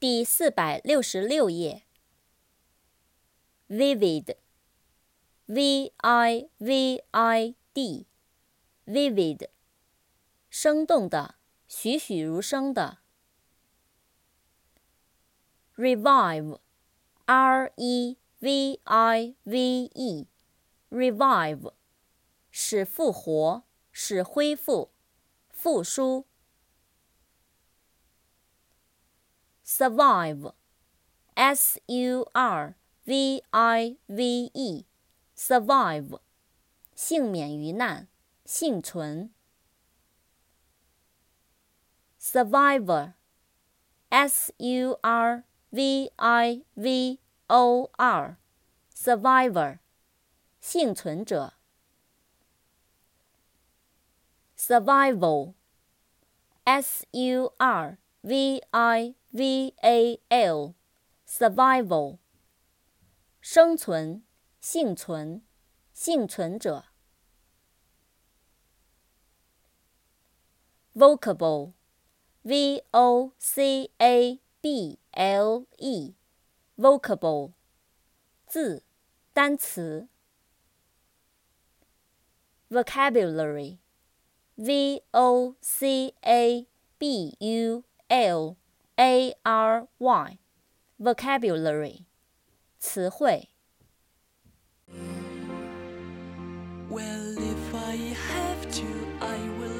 第四百六十六页。vivid，v i v i d，vivid，生动的，栩栩如生的。revive，r e v i v e，revive，使复活，使恢复，复苏。survive，s u r v i v e，survive，幸免于难，幸存。survivor，s u r v i v o r，survivor，幸存者。survival，s u r v i v a l，survival，生存、幸存、幸存者。vocable，v o c a b l e，vocable，字、单词。vocabulary，v o c a b u l a r vocabulary Well, if I have to, I will.